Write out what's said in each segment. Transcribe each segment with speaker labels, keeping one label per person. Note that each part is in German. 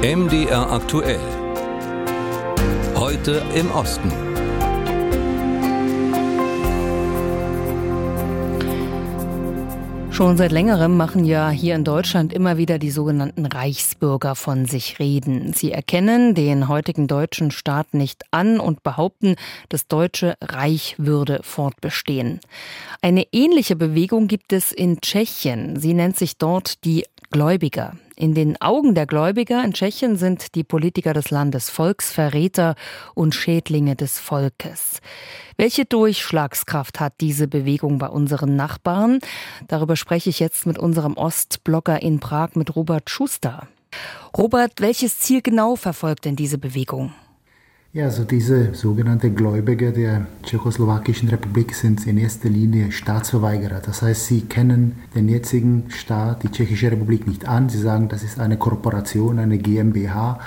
Speaker 1: MDR aktuell. Heute im Osten.
Speaker 2: Schon seit längerem machen ja hier in Deutschland immer wieder die sogenannten Reichsbürger von sich reden. Sie erkennen den heutigen deutschen Staat nicht an und behaupten, das deutsche Reich würde fortbestehen. Eine ähnliche Bewegung gibt es in Tschechien. Sie nennt sich dort die Gläubiger. In den Augen der Gläubiger in Tschechien sind die Politiker des Landes Volksverräter und Schädlinge des Volkes. Welche Durchschlagskraft hat diese Bewegung bei unseren Nachbarn? Darüber spreche ich jetzt mit unserem Ostblogger in Prag, mit Robert Schuster. Robert, welches Ziel genau verfolgt denn diese Bewegung?
Speaker 3: Ja, also diese sogenannten Gläubiger der Tschechoslowakischen Republik sind in erster Linie Staatsverweigerer. Das heißt, sie kennen den jetzigen Staat, die Tschechische Republik, nicht an. Sie sagen, das ist eine Korporation, eine GmbH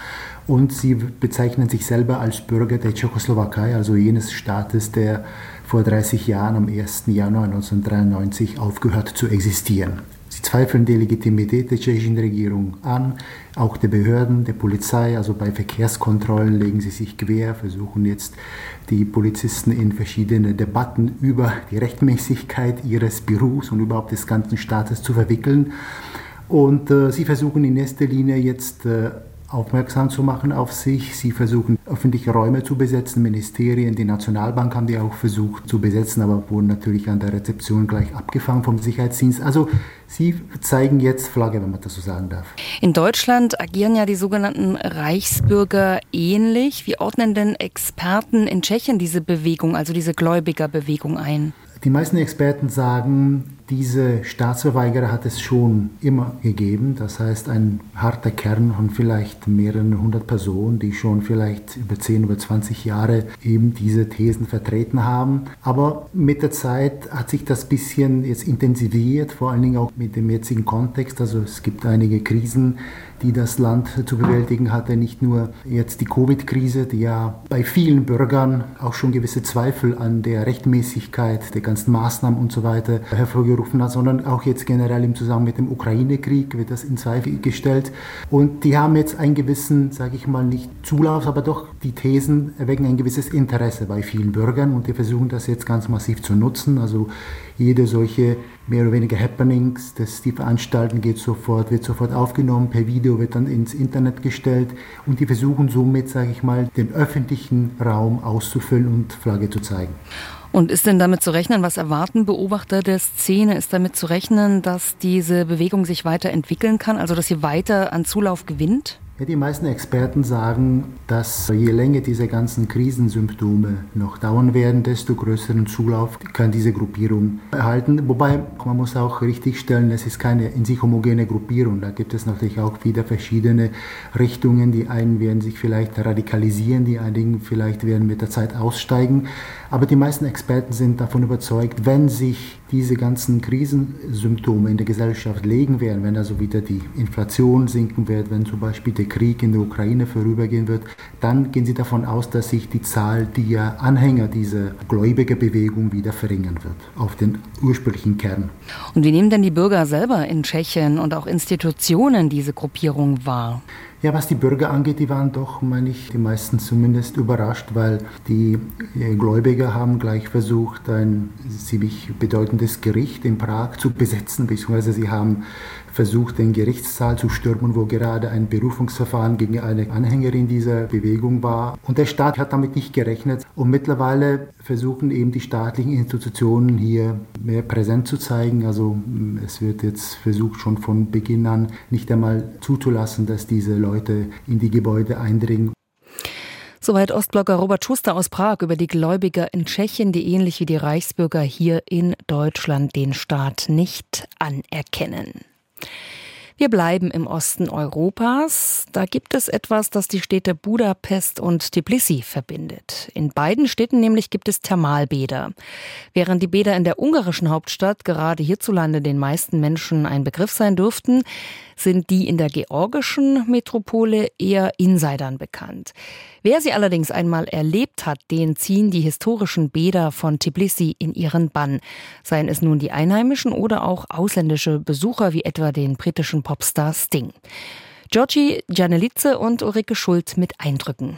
Speaker 3: und sie bezeichnen sich selber als Bürger der Tschechoslowakei, also jenes Staates, der vor 30 Jahren am 1. Januar 1993 aufgehört zu existieren. Sie zweifeln die Legitimität der tschechischen Regierung an, auch der Behörden, der Polizei. Also bei Verkehrskontrollen legen sie sich quer, versuchen jetzt die Polizisten in verschiedene Debatten über die Rechtmäßigkeit ihres Berufs und überhaupt des ganzen Staates zu verwickeln. Und äh, sie versuchen in erster Linie jetzt äh, aufmerksam zu machen auf sich. Sie versuchen öffentliche Räume zu besetzen, Ministerien, die Nationalbank haben die auch versucht zu besetzen, aber wurden natürlich an der Rezeption gleich abgefangen vom Sicherheitsdienst. Also sie zeigen jetzt Flagge, wenn man das so sagen darf.
Speaker 2: In Deutschland agieren ja die sogenannten Reichsbürger ähnlich. Wie ordnen denn Experten in Tschechien diese Bewegung, also diese Gläubigerbewegung ein?
Speaker 3: Die meisten Experten sagen, diese Staatsverweigerer hat es schon immer gegeben. Das heißt, ein harter Kern von vielleicht mehreren hundert Personen, die schon vielleicht über 10, über 20 Jahre eben diese Thesen vertreten haben. Aber mit der Zeit hat sich das bisschen jetzt intensiviert, vor allen Dingen auch mit dem jetzigen Kontext. Also es gibt einige Krisen, die das Land zu bewältigen hatte. Nicht nur jetzt die Covid-Krise, die ja bei vielen Bürgern auch schon gewisse Zweifel an der Rechtmäßigkeit der ganzen Maßnahmen und so weiter hervorgerufen gerufen hat, sondern auch jetzt generell im Zusammenhang mit dem Ukraine-Krieg wird das in Zweifel gestellt. Und die haben jetzt einen gewissen, sage ich mal, nicht Zulauf, aber doch die Thesen erwecken ein gewisses Interesse bei vielen Bürgern und die versuchen das jetzt ganz massiv zu nutzen. Also jede solche mehr oder weniger Happenings, das die veranstalten, geht sofort, wird sofort aufgenommen, per Video wird dann ins Internet gestellt und die versuchen somit, sage ich mal, den öffentlichen Raum auszufüllen und Flagge zu zeigen.
Speaker 2: Und ist denn damit zu rechnen, was erwarten Beobachter der Szene? Ist damit zu rechnen, dass diese Bewegung sich weiterentwickeln kann, also dass sie weiter an Zulauf gewinnt?
Speaker 3: Ja, die meisten Experten sagen, dass je länger diese ganzen Krisensymptome noch dauern werden, desto größeren Zulauf kann diese Gruppierung erhalten. Wobei man muss auch richtigstellen, es ist keine in sich homogene Gruppierung. Da gibt es natürlich auch wieder verschiedene Richtungen. Die einen werden sich vielleicht radikalisieren, die einigen vielleicht werden mit der Zeit aussteigen. Aber die meisten Experten sind davon überzeugt, wenn sich diese ganzen Krisensymptome in der Gesellschaft legen werden, wenn also wieder die Inflation sinken wird, wenn zum Beispiel der Krieg in der Ukraine vorübergehen wird, dann gehen sie davon aus, dass sich die Zahl der Anhänger dieser Gläubigerbewegung wieder verringern wird auf den ursprünglichen Kern.
Speaker 2: Und wie nehmen denn die Bürger selber in Tschechien und auch Institutionen diese Gruppierung wahr?
Speaker 3: Ja, was die Bürger angeht, die waren doch, meine ich, die meisten zumindest überrascht, weil die äh, Gläubiger haben gleich versucht, ein ziemlich bedeutendes Gericht in Prag zu besetzen, beziehungsweise sie haben versucht, den Gerichtssaal zu stürmen, wo gerade ein Berufungsverfahren gegen eine Anhängerin dieser Bewegung war. Und der Staat hat damit nicht gerechnet. Und mittlerweile versuchen eben die staatlichen Institutionen hier mehr präsent zu zeigen. Also es wird jetzt versucht, schon von Beginn an nicht einmal zuzulassen, dass diese Leute Leute in die Gebäude eindringen.
Speaker 2: Soweit Ostblogger Robert Schuster aus Prag über die Gläubiger in Tschechien, die ähnlich wie die Reichsbürger hier in Deutschland den Staat nicht anerkennen. Wir bleiben im Osten Europas. Da gibt es etwas, das die Städte Budapest und Tbilisi verbindet. In beiden Städten nämlich gibt es Thermalbäder. Während die Bäder in der ungarischen Hauptstadt gerade hierzulande den meisten Menschen ein Begriff sein dürften, sind die in der georgischen Metropole eher Insidern bekannt. Wer sie allerdings einmal erlebt hat, den ziehen die historischen Bäder von Tbilisi in ihren Bann. Seien es nun die Einheimischen oder auch ausländische Besucher wie etwa den britischen Popstar Sting. Giorgi Gianelitze und Ulrike Schult mit Eindrücken.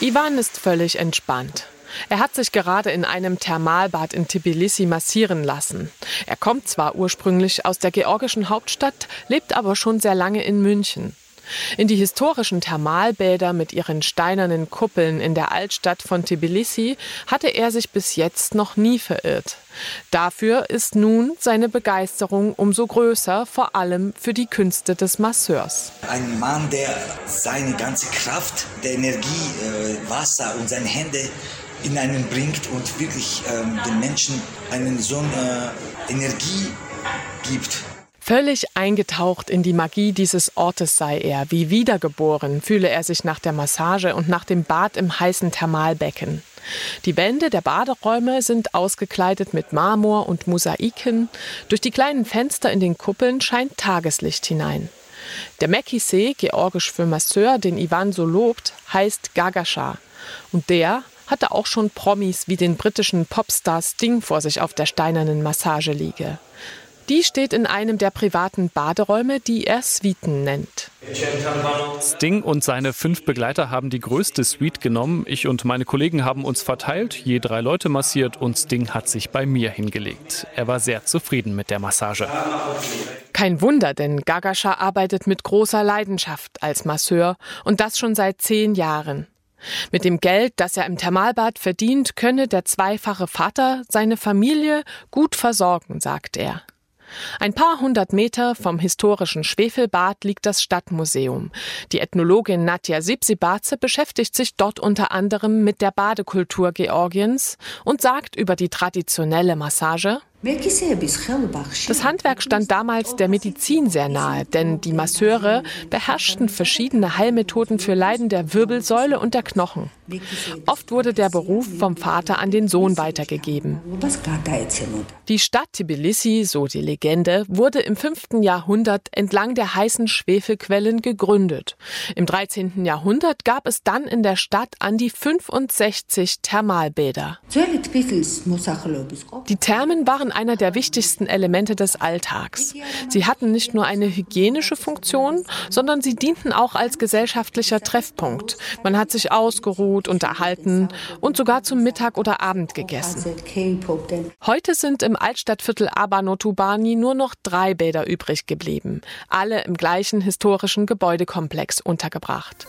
Speaker 4: Ivan ist völlig entspannt. Er hat sich gerade in einem Thermalbad in Tbilisi massieren lassen. Er kommt zwar ursprünglich aus der georgischen Hauptstadt, lebt aber schon sehr lange in München. In die historischen Thermalbäder mit ihren steinernen Kuppeln in der Altstadt von Tbilisi hatte er sich bis jetzt noch nie verirrt. Dafür ist nun seine Begeisterung umso größer, vor allem für die Künste des Masseurs.
Speaker 5: Ein Mann, der seine ganze Kraft, der Energie, äh, Wasser und seine Hände in einen bringt und wirklich ähm, den Menschen einen so eine Energie gibt.
Speaker 4: Völlig eingetaucht in die Magie dieses Ortes sei er, wie wiedergeboren fühle er sich nach der Massage und nach dem Bad im heißen Thermalbecken. Die Wände der Baderäume sind ausgekleidet mit Marmor und Mosaiken. Durch die kleinen Fenster in den Kuppeln scheint Tageslicht hinein. Der Mekisee, georgisch für Masseur, den Ivan so lobt, heißt Gagasha. Und der hatte auch schon Promis wie den britischen Popstar Sting vor sich auf der steinernen Massageliege. Die steht in einem der privaten Baderäume, die er Suiten nennt.
Speaker 6: Sting und seine fünf Begleiter haben die größte Suite genommen. Ich und meine Kollegen haben uns verteilt, je drei Leute massiert und Sting hat sich bei mir hingelegt. Er war sehr zufrieden mit der Massage.
Speaker 4: Kein Wunder, denn Gagascha arbeitet mit großer Leidenschaft als Masseur und das schon seit zehn Jahren. Mit dem Geld, das er im Thermalbad verdient, könne der zweifache Vater seine Familie gut versorgen, sagt er. Ein paar hundert Meter vom historischen Schwefelbad liegt das Stadtmuseum. Die Ethnologin Nadja Sipsibaze beschäftigt sich dort unter anderem mit der Badekultur Georgiens und sagt über die traditionelle Massage das Handwerk stand damals der Medizin sehr nahe, denn die Masseure beherrschten verschiedene Heilmethoden für Leiden der Wirbelsäule und der Knochen. Oft wurde der Beruf vom Vater an den Sohn weitergegeben. Die Stadt Tbilisi, so die Legende, wurde im 5. Jahrhundert entlang der heißen Schwefelquellen gegründet. Im 13. Jahrhundert gab es dann in der Stadt an die 65 Thermalbäder. Die Thermen waren einer der wichtigsten Elemente des Alltags. Sie hatten nicht nur eine hygienische Funktion, sondern sie dienten auch als gesellschaftlicher Treffpunkt. Man hat sich ausgeruht, unterhalten und sogar zum Mittag oder Abend gegessen. Heute sind im Altstadtviertel Abanotubani nur noch drei Bäder übrig geblieben, alle im gleichen historischen Gebäudekomplex untergebracht.